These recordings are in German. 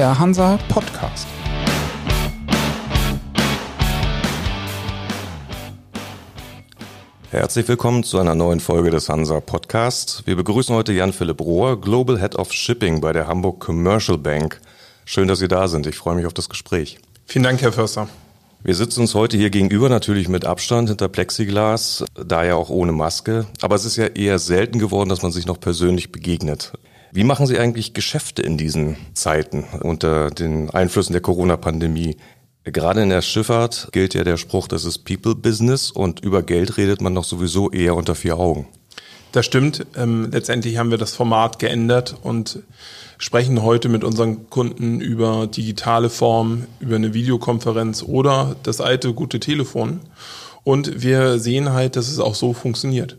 der Hansa Podcast. Herzlich willkommen zu einer neuen Folge des Hansa Podcast. Wir begrüßen heute Jan-Philipp Rohr, Global Head of Shipping bei der Hamburg Commercial Bank. Schön, dass Sie da sind. Ich freue mich auf das Gespräch. Vielen Dank, Herr Förster. Wir sitzen uns heute hier gegenüber, natürlich mit Abstand hinter Plexiglas, daher auch ohne Maske. Aber es ist ja eher selten geworden, dass man sich noch persönlich begegnet. Wie machen Sie eigentlich Geschäfte in diesen Zeiten unter den Einflüssen der Corona-Pandemie? Gerade in der Schifffahrt gilt ja der Spruch, das ist People Business und über Geld redet man doch sowieso eher unter vier Augen. Das stimmt. Ähm, letztendlich haben wir das Format geändert und sprechen heute mit unseren Kunden über digitale Formen, über eine Videokonferenz oder das alte gute Telefon. Und wir sehen halt, dass es auch so funktioniert.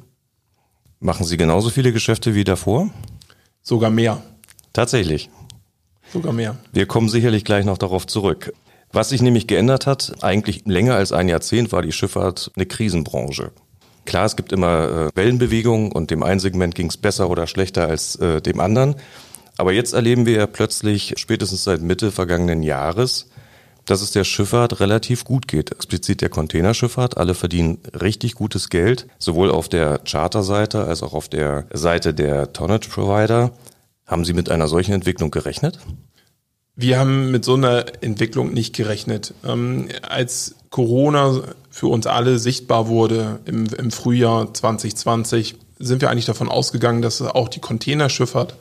Machen Sie genauso viele Geschäfte wie davor? Sogar mehr. Tatsächlich. Sogar mehr. Wir kommen sicherlich gleich noch darauf zurück. Was sich nämlich geändert hat, eigentlich länger als ein Jahrzehnt, war die Schifffahrt eine Krisenbranche. Klar, es gibt immer äh, Wellenbewegungen und dem einen Segment ging es besser oder schlechter als äh, dem anderen. Aber jetzt erleben wir ja plötzlich, spätestens seit Mitte vergangenen Jahres, dass es der Schifffahrt relativ gut geht. Explizit der Containerschifffahrt. Alle verdienen richtig gutes Geld, sowohl auf der Charterseite als auch auf der Seite der Tonnage Provider. Haben Sie mit einer solchen Entwicklung gerechnet? Wir haben mit so einer Entwicklung nicht gerechnet. Ähm, als Corona für uns alle sichtbar wurde im, im Frühjahr 2020, sind wir eigentlich davon ausgegangen, dass auch die Containerschifffahrt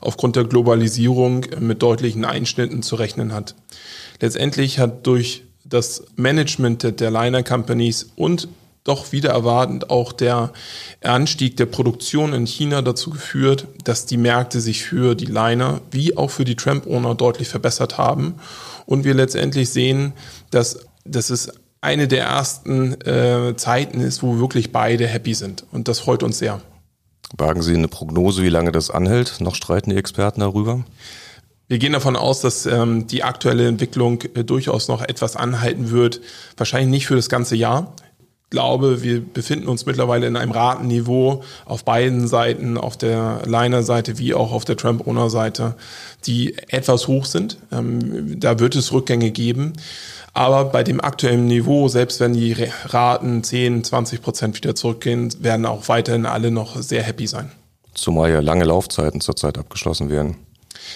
aufgrund der Globalisierung mit deutlichen Einschnitten zu rechnen hat. Letztendlich hat durch das Management der Liner Companies und doch wieder erwartend auch der Anstieg der Produktion in China dazu geführt, dass die Märkte sich für die Liner wie auch für die Tramp-Owner deutlich verbessert haben. Und wir letztendlich sehen, dass, dass es eine der ersten äh, Zeiten ist, wo wirklich beide happy sind. Und das freut uns sehr. Wagen Sie eine Prognose, wie lange das anhält? Noch streiten die Experten darüber? Wir gehen davon aus, dass ähm, die aktuelle Entwicklung äh, durchaus noch etwas anhalten wird. Wahrscheinlich nicht für das ganze Jahr. Ich glaube, wir befinden uns mittlerweile in einem Ratenniveau auf beiden Seiten, auf der Liner-Seite wie auch auf der Tramp-Owner-Seite, die etwas hoch sind. Ähm, da wird es Rückgänge geben. Aber bei dem aktuellen Niveau, selbst wenn die Raten 10, 20 Prozent wieder zurückgehen, werden auch weiterhin alle noch sehr happy sein. Zumal ja lange Laufzeiten zurzeit abgeschlossen werden.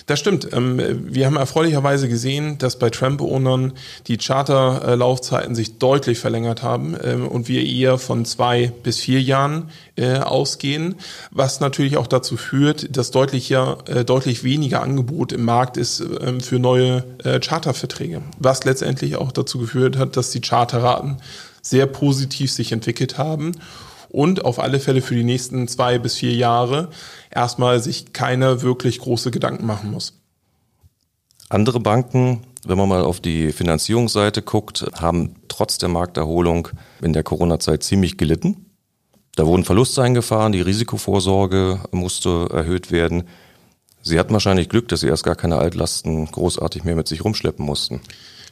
Das stimmt. Ähm, wir haben erfreulicherweise gesehen, dass bei Tramp-Ownern die Charterlaufzeiten sich deutlich verlängert haben ähm, und wir eher von zwei bis vier Jahren äh, ausgehen, was natürlich auch dazu führt, dass deutlich, äh, deutlich weniger Angebot im Markt ist ähm, für neue äh, Charterverträge, was letztendlich auch dazu geführt hat, dass die Charterraten sehr positiv sich entwickelt haben und auf alle Fälle für die nächsten zwei bis vier Jahre erstmal sich keine wirklich große Gedanken machen muss. Andere Banken, wenn man mal auf die Finanzierungsseite guckt, haben trotz der Markterholung in der Corona-Zeit ziemlich gelitten. Da wurden Verluste eingefahren, die Risikovorsorge musste erhöht werden. Sie hatten wahrscheinlich Glück, dass Sie erst gar keine Altlasten großartig mehr mit sich rumschleppen mussten.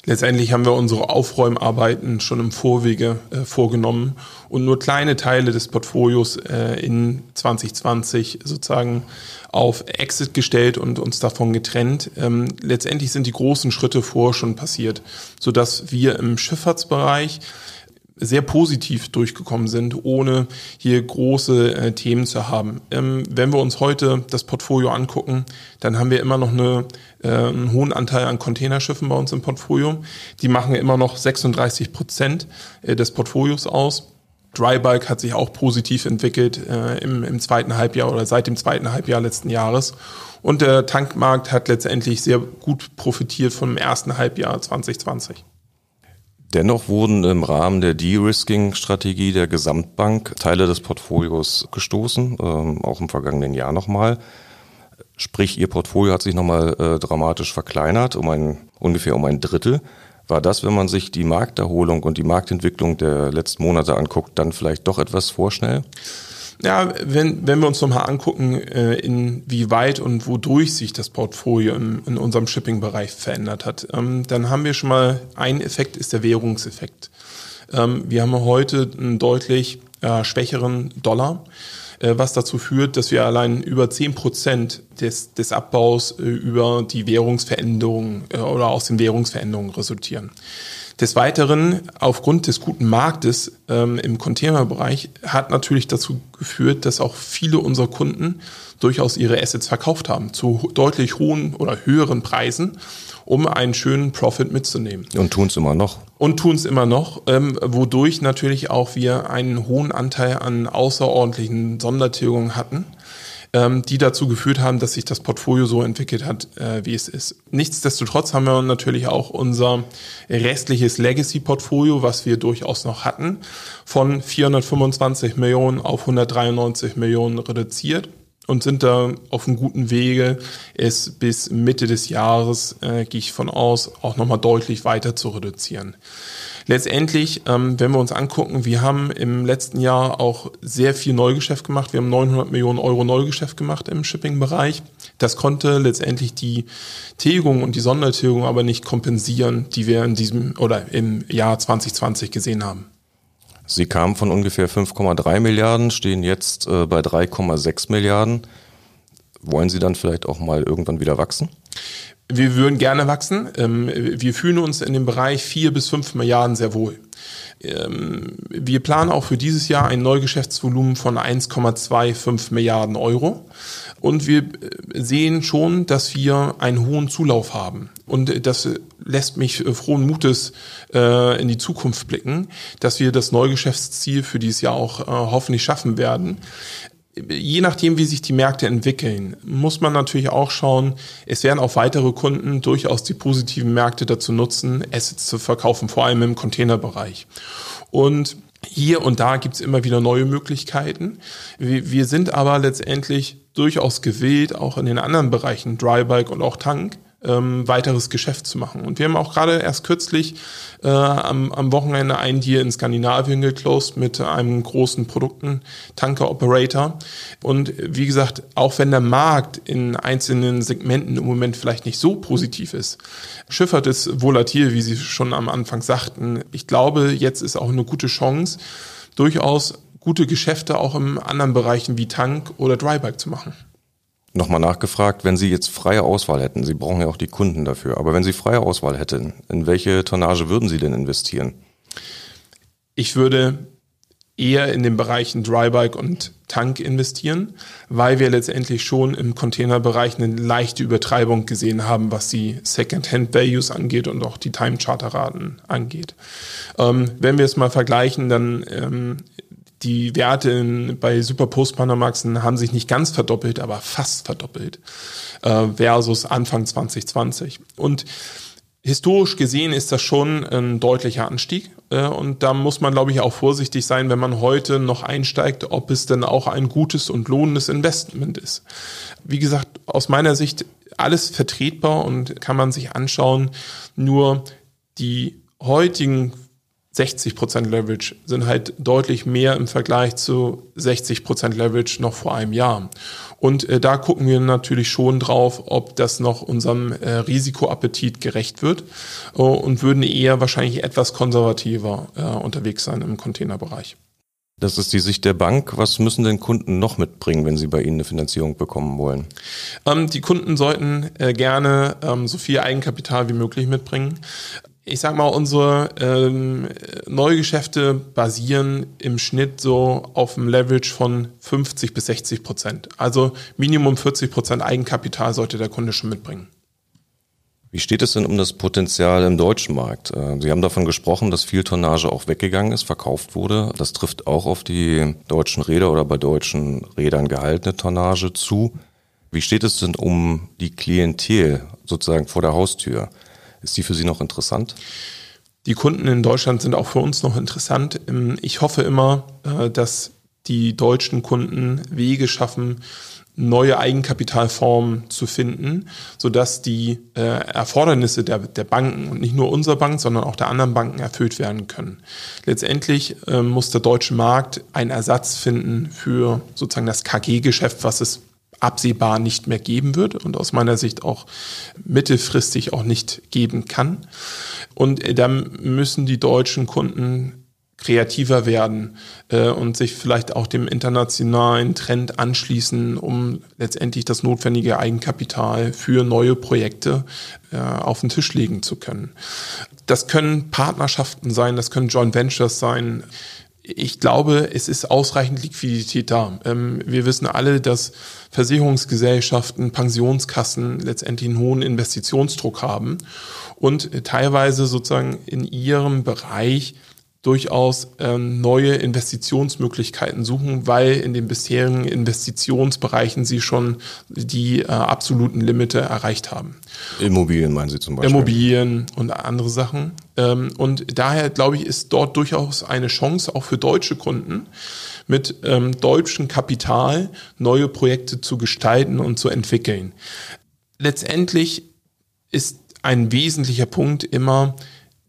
Letztendlich haben wir unsere Aufräumarbeiten schon im Vorwege äh, vorgenommen und nur kleine Teile des Portfolios äh, in 2020 sozusagen auf Exit gestellt und uns davon getrennt. Ähm, letztendlich sind die großen Schritte vor schon passiert, sodass wir im Schifffahrtsbereich sehr positiv durchgekommen sind, ohne hier große äh, Themen zu haben. Ähm, wenn wir uns heute das Portfolio angucken, dann haben wir immer noch eine, äh, einen hohen Anteil an Containerschiffen bei uns im Portfolio. Die machen immer noch 36 Prozent äh, des Portfolios aus. Drybulk hat sich auch positiv entwickelt äh, im, im zweiten Halbjahr oder seit dem zweiten Halbjahr letzten Jahres. Und der Tankmarkt hat letztendlich sehr gut profitiert vom ersten Halbjahr 2020. Dennoch wurden im Rahmen der De-Risking-Strategie der Gesamtbank Teile des Portfolios gestoßen, ähm, auch im vergangenen Jahr nochmal. Sprich, ihr Portfolio hat sich nochmal äh, dramatisch verkleinert, um ein, ungefähr um ein Drittel. War das, wenn man sich die Markterholung und die Marktentwicklung der letzten Monate anguckt, dann vielleicht doch etwas vorschnell? Ja, wenn, wenn wir uns nochmal angucken, äh, inwieweit und wodurch sich das Portfolio in, in unserem Shipping-Bereich verändert hat, ähm, dann haben wir schon mal, ein Effekt ist der Währungseffekt. Ähm, wir haben heute einen deutlich äh, schwächeren Dollar. äh, was dazu führt, dass wir allein über zehn Prozent des, des Abbaus äh, über die Währungsveränderungen äh, oder aus den Währungsveränderungen resultieren. Des Weiteren, aufgrund des guten Marktes ähm, im Containerbereich, hat natürlich dazu geführt, dass auch viele unserer Kunden durchaus ihre Assets verkauft haben zu deutlich hohen oder höheren Preisen, um einen schönen Profit mitzunehmen. Und tun es immer noch. Und tun es immer noch, ähm, wodurch natürlich auch wir einen hohen Anteil an außerordentlichen Sondertilgungen hatten ähm, die dazu geführt haben, dass sich das Portfolio so entwickelt hat, äh, wie es ist. Nichtsdestotrotz haben wir natürlich auch unser restliches Legacy-Portfolio, was wir durchaus noch hatten, von 425 Millionen auf 193 Millionen reduziert und sind da auf einem guten Wege, es bis Mitte des Jahres, äh, gehe ich von aus, auch nochmal deutlich weiter zu reduzieren. Letztendlich, ähm, wenn wir uns angucken, wir haben im letzten Jahr auch sehr viel Neugeschäft gemacht. Wir haben 900 Millionen Euro Neugeschäft gemacht im Shipping-Bereich. Das konnte letztendlich die Tilgung und die Sondertilgung aber nicht kompensieren, die wir in diesem oder im Jahr 2020 gesehen haben. Sie kamen von ungefähr 5,3 Milliarden, stehen jetzt äh, bei 3,6 Milliarden. Wollen Sie dann vielleicht auch mal irgendwann wieder wachsen? Wir würden gerne wachsen. Ähm, wir fühlen uns in dem Bereich vier bis fünf Milliarden sehr wohl. Ähm, wir planen auch für dieses Jahr ein Neugeschäftsvolumen von 1,25 Milliarden Euro. Und wir äh, sehen schon, dass wir einen hohen Zulauf haben. Und das lässt mich äh, frohen Mutes äh, in die Zukunft blicken, dass wir das Neugeschäftsziel für dieses Jahr auch hoffentlich schaffen werden je nachdem, wie sich die Märkte entwickeln, muss man natürlich auch schauen, es werden auch weitere Kunden durchaus die positiven Märkte dazu nutzen, Assets zu verkaufen, vor allem im Containerbereich. Und hier und da gibt's immer wieder neue Möglichkeiten. Wir sind aber letztendlich durchaus gewillt, auch in den anderen Bereichen, Drybike und auch Tank, ähm, weiteres Geschäft zu machen. Und wir haben auch gerade erst kürzlich äh, am, am Wochenende einen Deal in Skandinavien geclosed mit einem großen Produkten-Tanker-Operator. Und wie gesagt, auch wenn der Markt in einzelnen Segmenten im Moment vielleicht nicht so positiv ist, Schifffahrt ist volatil, wie Sie schon am Anfang sagten. Ich glaube, jetzt ist auch eine gute Chance, durchaus gute Geschäfte auch in anderen Bereichen wie Tank oder Drybike zu machen nochmal nachgefragt, wenn Sie jetzt freie Auswahl hätten, Sie brauchen ja auch die Kunden dafür, aber wenn Sie freie Auswahl hätten, in welche Tonnage würden Sie denn investieren? Ich würde eher in den Bereichen Drybike und Tank investieren, weil wir letztendlich schon im Containerbereich eine leichte Übertreibung gesehen haben, was die Second-Hand-Values angeht und auch die Time-Charter-Raten angeht. Ähm, wenn wir es mal vergleichen, dann ähm, die Werte in, bei Super Post Panamaxen haben sich nicht ganz verdoppelt, aber fast verdoppelt äh, versus Anfang 2020. Und historisch gesehen ist das schon ein deutlicher Anstieg. Äh, und da muss man, glaube ich, auch vorsichtig sein, wenn man heute noch einsteigt, ob es denn auch ein gutes und lohnendes Investment ist. Wie gesagt, aus meiner Sicht alles vertretbar und kann man sich anschauen. Nur die heutigen 60% Leverage sind halt deutlich mehr im Vergleich zu 60% Leverage noch vor einem Jahr. Und äh, da gucken wir natürlich schon drauf, ob das noch unserem äh, Risikoappetit gerecht wird äh, und würden eher wahrscheinlich etwas konservativer äh, unterwegs sein im Containerbereich. Das ist die Sicht der Bank. Was müssen denn Kunden noch mitbringen, wenn sie bei Ihnen eine Finanzierung bekommen wollen? Ähm, die Kunden sollten äh, gerne ähm, so viel Eigenkapital wie möglich mitbringen ich sag mal, unsere ähm, Neugeschäfte basieren im Schnitt so auf einem Leverage von 50 bis 60 Prozent. Also Minimum 40 Prozent Eigenkapital sollte der Kunde schon mitbringen. Wie steht es denn um das Potenzial im deutschen Markt? Äh, Sie haben davon gesprochen, dass viel Tonnage auch weggegangen ist, verkauft wurde. Das trifft auch auf die deutschen Räder oder bei deutschen Rädern gehaltene Tonnage zu. Wie steht es denn um die Klientel sozusagen vor der Haustür? Ist die für Sie noch interessant? Die Kunden in Deutschland sind auch für uns noch interessant. Ähm, ich hoffe immer, äh, dass die deutschen Kunden Wege schaffen, neue Eigenkapitalformen zu finden, sodass die äh, Erfordernisse der, der Banken und nicht nur unserer Bank, sondern auch der anderen Banken erfüllt werden können. Letztendlich äh, muss der deutsche Markt einen Ersatz finden für sozusagen das KG-Geschäft, was es absehbar nicht mehr geben wird und aus meiner Sicht auch mittelfristig auch nicht geben kann. Und äh, dann müssen die deutschen Kunden kreativer werden äh, und sich vielleicht auch dem internationalen Trend anschließen, um letztendlich das notwendige Eigenkapital für neue Projekte äh, auf den Tisch legen zu können. Das können Partnerschaften sein, das können Joint Ventures sein. Ich glaube, es ist ausreichend Liquidität da. Ähm, wir wissen alle, dass Versicherungsgesellschaften, Pensionskassen letztendlich einen hohen Investitionsdruck haben und teilweise sozusagen in ihrem Bereich durchaus ähm, neue Investitionsmöglichkeiten suchen, weil in den bisherigen Investitionsbereichen sie schon die äh, absoluten Limite erreicht haben. Immobilien meinen Sie zum Beispiel? Immobilien und andere Sachen. Ähm, und daher glaube ich, ist dort durchaus eine Chance auch für deutsche Kunden mit ähm, deutschem Kapital neue Projekte zu gestalten und zu entwickeln. Letztendlich ist ein wesentlicher Punkt immer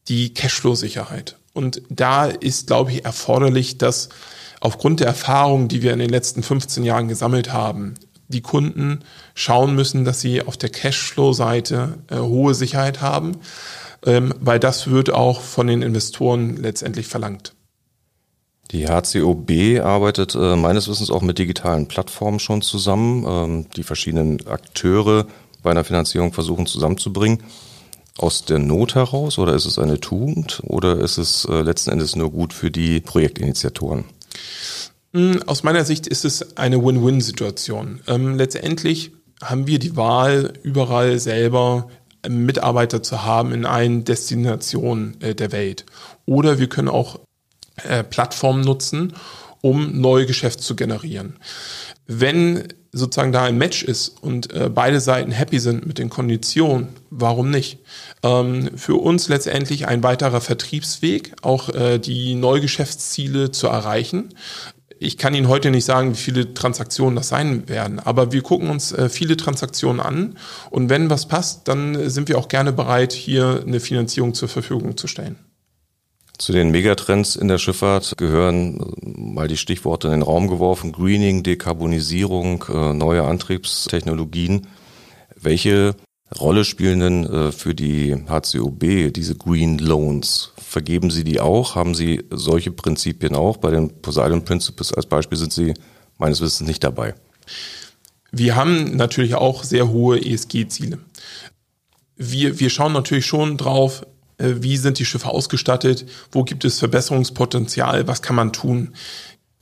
die Cashflow-Sicherheit. Und da ist, glaube ich, erforderlich, dass aufgrund der Erfahrungen, die wir in den letzten 15 Jahren gesammelt haben, die Kunden schauen müssen, dass sie auf der Cashflow-Seite äh, hohe Sicherheit haben, ähm, weil das wird auch von den Investoren letztendlich verlangt. Die HCOB arbeitet äh, meines Wissens auch mit digitalen Plattformen schon zusammen, ähm, die verschiedenen Akteure bei einer Finanzierung versuchen zusammenzubringen aus der Not heraus oder ist es eine Tugend oder ist es äh, letzten Endes nur gut für die Projektinitiatoren? Hm, aus meiner Sicht ist es eine Win-Win-Situation. Ähm, letztendlich haben wir die Wahl, überall selber Mitarbeiter zu haben in allen Destinationen äh, der Welt. Oder wir können auch äh, Plattformen nutzen, um neue Geschäfte zu generieren. Wenn sozusagen da ein Match ist und äh, beide Seiten happy sind mit den Konditionen, warum nicht? Ähm, für uns letztendlich ein weiterer Vertriebsweg, auch äh, die Neugeschäftsziele zu erreichen. Ich kann Ihnen heute nicht sagen, wie viele Transaktionen das sein werden, aber wir gucken uns äh, viele Transaktionen an und wenn was passt, dann sind wir auch gerne bereit, hier eine Finanzierung zur Verfügung zu stellen. Zu den Megatrends in der Schifffahrt gehören mal die Stichworte in den Raum geworfen, Greening, Dekarbonisierung, äh, neue Antriebstechnologien. Welche Rolle spielen denn äh, für die HCOB diese Green Loans? Vergeben Sie die auch? Haben Sie solche Prinzipien auch? Bei den Poseidon Principles als Beispiel sind Sie meines Wissens nicht dabei. Wir haben natürlich auch sehr hohe ESG-Ziele. Wir, wir schauen natürlich schon drauf, äh, wie sind die Schiffe ausgestattet, wo gibt es Verbesserungspotenzial, was kann man tun.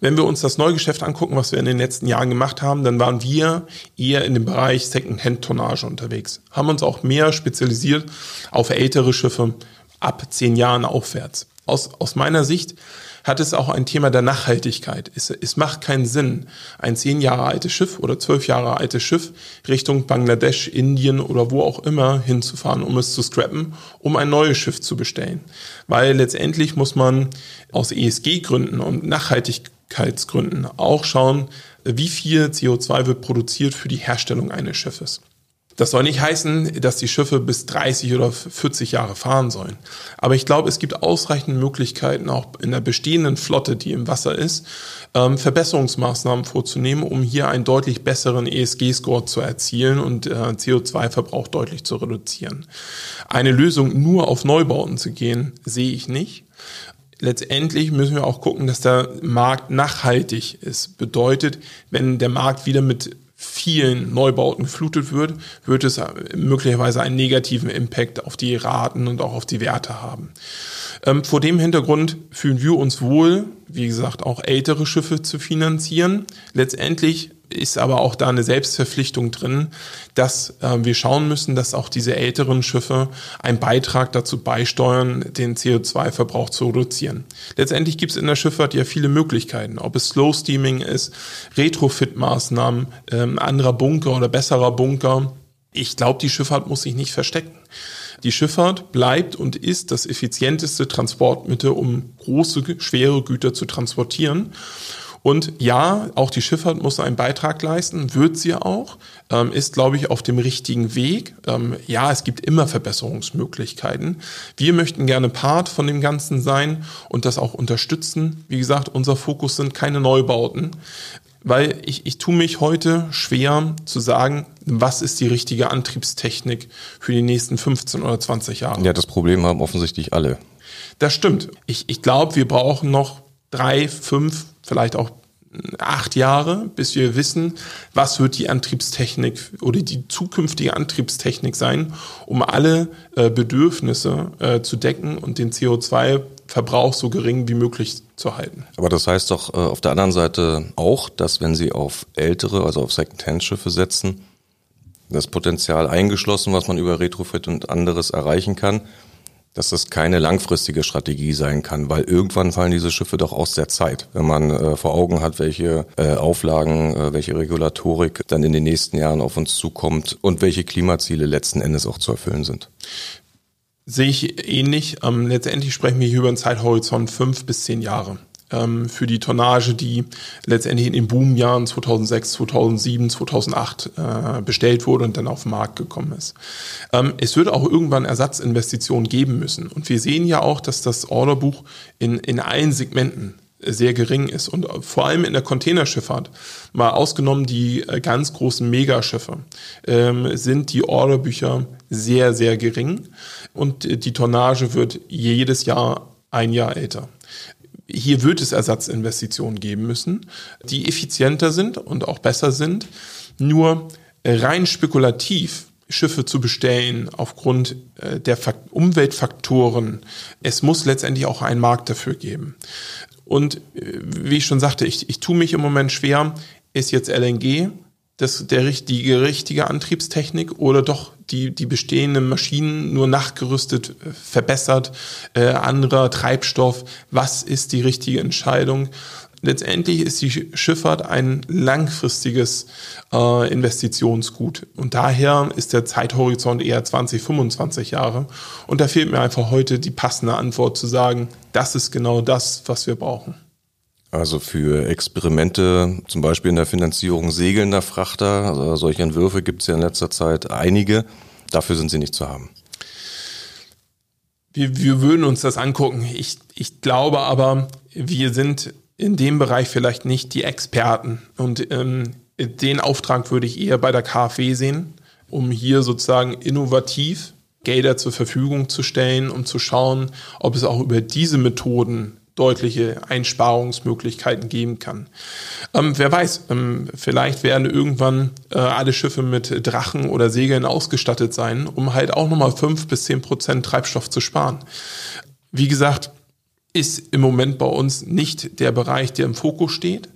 Wenn wir uns das Neugeschäft angucken, was wir in den letzten Jahren gemacht haben, dann waren wir eher in dem Bereich Second-Hand-Tonnage unterwegs, haben uns auch mehr spezialisiert auf ältere Schiffe ab zehn Jahren aufwärts. Aus, aus meiner Sicht hat es auch ein Thema der Nachhaltigkeit. Es, es macht keinen Sinn, ein zehn Jahre altes Schiff oder zwölf Jahre altes Schiff Richtung Bangladesch, Indien oder wo auch immer hinzufahren, um es zu scrappen, um ein neues Schiff zu bestellen. Weil letztendlich muss man aus ESG-Gründen und Nachhaltigkeitsgründen auch schauen, wie viel CO2 wird produziert für die Herstellung eines Schiffes. Das soll nicht heißen, dass die Schiffe bis 30 oder 40 Jahre fahren sollen. Aber ich glaube, es gibt ausreichend Möglichkeiten, auch in der bestehenden Flotte, die im Wasser ist, ähm, Verbesserungsmaßnahmen vorzunehmen, um hier einen deutlich besseren ESG-Score zu erzielen und äh, CO2-Verbrauch deutlich zu reduzieren. Eine Lösung nur auf Neubauten zu gehen, sehe ich nicht letztendlich müssen wir auch gucken, dass der Markt nachhaltig ist. Bedeutet, wenn der Markt wieder mit vielen Neubauten geflutet wird, wird es möglicherweise einen negativen Impact auf die Raten und auch auf die Werte haben. Ähm, vor dem Hintergrund fühlen wir uns wohl, wie gesagt, auch ältere Schiffe zu finanzieren. Letztendlich ist aber auch da eine Selbstverpflichtung drin, dass äh, wir schauen müssen, dass auch diese älteren Schiffe einen Beitrag dazu beisteuern, den CO2-Verbrauch zu reduzieren. Letztendlich gibt es in der Schifffahrt ja viele Möglichkeiten, ob es Slow Steaming ist, Retrofit-Maßnahmen, ähm, anderer Bunker oder besserer Bunker. Ich glaube, die Schifffahrt muss sich nicht verstecken. Die Schifffahrt bleibt und ist das effizienteste Transportmittel, um große, schwere Güter zu transportieren. Und ja, auch die Schifffahrt muss einen Beitrag leisten, wird sie auch, ähm, ist, glaube ich, auf dem richtigen Weg. Ähm, ja, es gibt immer Verbesserungsmöglichkeiten. Wir möchten gerne Part von dem Ganzen sein und das auch unterstützen. Wie gesagt, unser Fokus sind keine Neubauten weil ich, ich tue mich heute schwer zu sagen, was ist die richtige Antriebstechnik für die nächsten 15 oder 20 Jahre. Ja, das Problem haben offensichtlich alle. Das stimmt. Ich, ich glaube, wir brauchen noch drei, fünf, vielleicht auch acht Jahre, bis wir wissen, was wird die Antriebstechnik oder die zukünftige Antriebstechnik sein, um alle äh, Bedürfnisse äh, zu decken und den CO2-Verbrauch so gering wie möglich zu halten. Aber das heißt doch äh, auf der anderen Seite auch, dass wenn Sie auf ältere, also auf Second-Hand-Schiffe setzen, das Potenzial eingeschlossen, was man über Retrofit und anderes erreichen kann, dass das keine langfristige Strategie sein kann, weil irgendwann fallen diese Schiffe doch aus der Zeit. Wenn man äh, vor Augen hat, welche äh, Auflagen, äh, welche Regulatorik dann in den nächsten Jahren auf uns zukommt und welche Klimaziele letzten Endes auch zu erfüllen sind. Sehe ich ähnlich. Ähm, letztendlich sprechen wir hier über einen Zeithorizont fünf bis zehn Jahre für die Tonnage, die letztendlich in den Boomjahren 2006, 2007, 2008 äh, bestellt wurde und dann auf den Markt gekommen ist. Ähm, es wird auch irgendwann Ersatzinvestitionen geben müssen. Und wir sehen ja auch, dass das Orderbuch in, in allen Segmenten sehr gering ist und vor allem in der Containerschifffahrt, mal ausgenommen die äh, ganz großen Megaschiffe, ähm, sind die Orderbücher sehr, sehr gering und die Tonnage wird jedes Jahr ein Jahr älter hier wird es Ersatzinvestitionen geben müssen, die effizienter sind und auch besser sind. Nur rein spekulativ Schiffe zu bestellen aufgrund äh, der Umweltfaktoren, es muss letztendlich auch einen Markt dafür geben. Und äh, wie ich schon sagte, ich, ich tue mich im Moment schwer, ist jetzt LNG das der richtige, richtige Antriebstechnik oder doch die, die bestehenden Maschinen nur nachgerüstet, äh, verbessert, äh, anderer Treibstoff, was ist die richtige Entscheidung? Letztendlich ist die Schifffahrt ein langfristiges äh, Investitionsgut und daher ist der Zeithorizont eher 20, 25 Jahre und da fehlt mir einfach heute die passende Antwort zu sagen, das ist genau das, was wir brauchen. Also für Experimente, zum Beispiel in der Finanzierung segelnder Frachter, also solche Entwürfe gibt es ja in letzter Zeit einige. Dafür sind sie nicht zu haben. Wir, wir würden uns das angucken. Ich, ich glaube aber, wir sind in dem Bereich vielleicht nicht die Experten. Und ähm, den Auftrag würde ich eher bei der KfW sehen, um hier sozusagen innovativ Gelder zur Verfügung zu stellen, um zu schauen, ob es auch über diese Methoden deutliche Einsparungsmöglichkeiten geben kann. Ähm, wer weiß, ähm, vielleicht werden irgendwann äh, alle Schiffe mit Drachen oder Segeln ausgestattet sein, um halt auch nochmal fünf bis zehn Prozent Treibstoff zu sparen. Wie gesagt, ist im Moment bei uns nicht der Bereich, der im Fokus steht.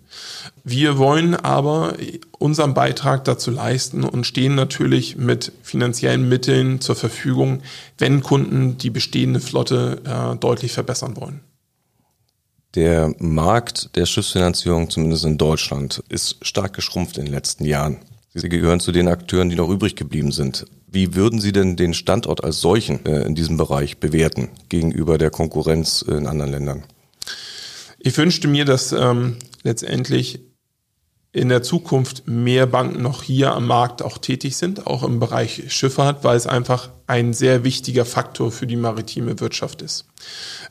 Wir wollen aber unseren Beitrag dazu leisten und stehen natürlich mit finanziellen Mitteln zur Verfügung, wenn Kunden die bestehende Flotte äh, deutlich verbessern wollen. Der Markt der Schiffsfinanzierung, zumindest in Deutschland, ist stark geschrumpft in den letzten Jahren. Sie gehören zu den Akteuren, die noch übrig geblieben sind. Wie würden Sie denn den Standort als solchen äh, in diesem Bereich bewerten gegenüber der Konkurrenz in anderen Ländern? Ich wünschte mir, dass ähm, letztendlich in der Zukunft mehr Banken noch hier am Markt auch tätig sind, auch im Bereich Schifffahrt, weil es einfach ein sehr wichtiger Faktor für die maritime Wirtschaft ist.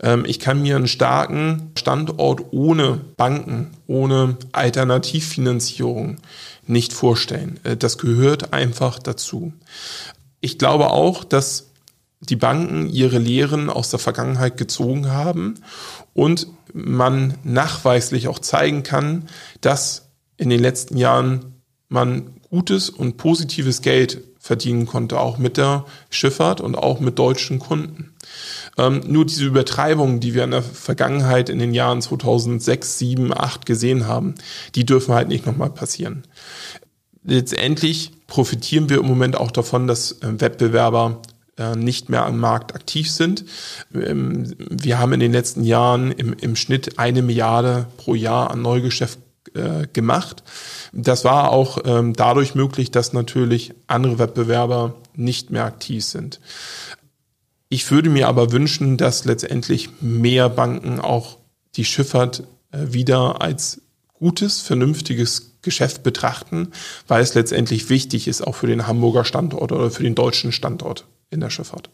Ähm, ich kann mir einen starken Standort ohne Banken, ohne Alternativfinanzierung nicht vorstellen. Äh, das gehört einfach dazu. Ich glaube auch, dass die Banken ihre Lehren aus der Vergangenheit gezogen haben und man nachweislich auch zeigen kann, dass in den letzten Jahren man gutes und positives Geld verdienen konnte, auch mit der Schifffahrt und auch mit deutschen Kunden. Ähm, nur diese Übertreibungen, die wir in der Vergangenheit in den Jahren 2006, 7, 8 gesehen haben, die dürfen halt nicht nochmal passieren. Letztendlich profitieren wir im Moment auch davon, dass äh, Wettbewerber äh, nicht mehr am Markt aktiv sind. Ähm, wir haben in den letzten Jahren im, im Schnitt eine Milliarde pro Jahr an Neugeschäft äh, gemacht. Das war auch ähm, dadurch möglich, dass natürlich andere Wettbewerber nicht mehr aktiv sind. Ich würde mir aber wünschen, dass letztendlich mehr Banken auch die Schifffahrt äh, wieder als gutes, vernünftiges Geschäft betrachten, weil es letztendlich wichtig ist, auch für den Hamburger Standort oder für den deutschen Standort in der Schifffahrt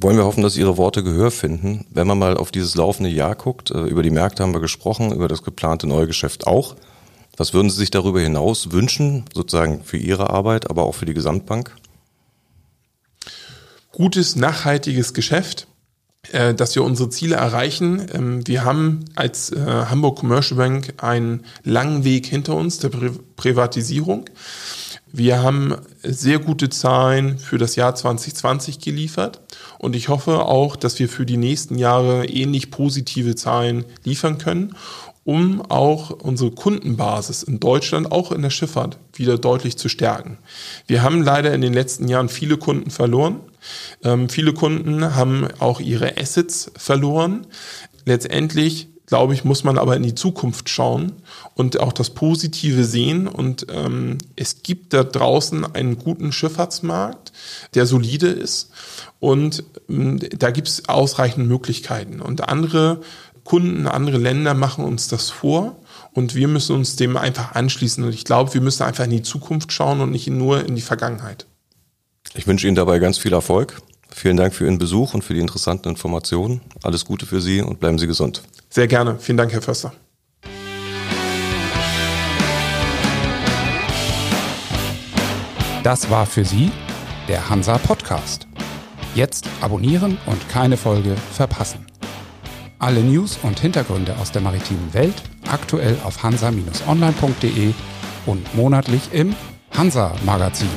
wollen wir hoffen, dass Ihre Worte Gehör finden. Wenn man mal auf dieses laufende Jahr guckt, äh, über die Märkte haben wir gesprochen, über das geplante Neugeschäft auch. Was würden Sie sich darüber hinaus wünschen, sozusagen für Ihre Arbeit, aber auch für die Gesamtbank? Gutes, nachhaltiges Geschäft, äh, dass wir unsere Ziele erreichen. Ähm, wir haben als äh, Hamburg Commercial Bank einen langen Weg hinter uns der Pri Privatisierung. Wir haben sehr gute Zahlen für das Jahr 2020 geliefert und ich hoffe auch, dass wir für die nächsten Jahre ähnlich positive Zahlen liefern können, um auch unsere Kundenbasis in Deutschland, auch in der Schifffahrt, wieder deutlich zu stärken. Wir haben leider in den letzten Jahren viele Kunden verloren. Ähm, viele Kunden haben auch ihre Assets verloren. Letztendlich glaube ich, muss man aber in die Zukunft schauen und auch das Positive sehen. Und ähm, es gibt da draußen einen guten Schifffahrtsmarkt, der solide ist. Und ähm, da gibt es ausreichend Möglichkeiten. Und andere Kunden, andere Länder machen uns das vor. Und wir müssen uns dem einfach anschließen. Und ich glaube, wir müssen einfach in die Zukunft schauen und nicht nur in die Vergangenheit. Ich wünsche Ihnen dabei ganz viel Erfolg. Vielen Dank für Ihren Besuch und für die interessanten Informationen. Alles Gute für Sie und bleiben Sie gesund. Sehr gerne. Vielen Dank, Herr Förster. Das war für Sie der Hansa Podcast. Jetzt abonnieren und keine Folge verpassen. Alle News und Hintergründe aus der maritimen Welt aktuell auf hansa-online.de und monatlich im Hansa Magazin.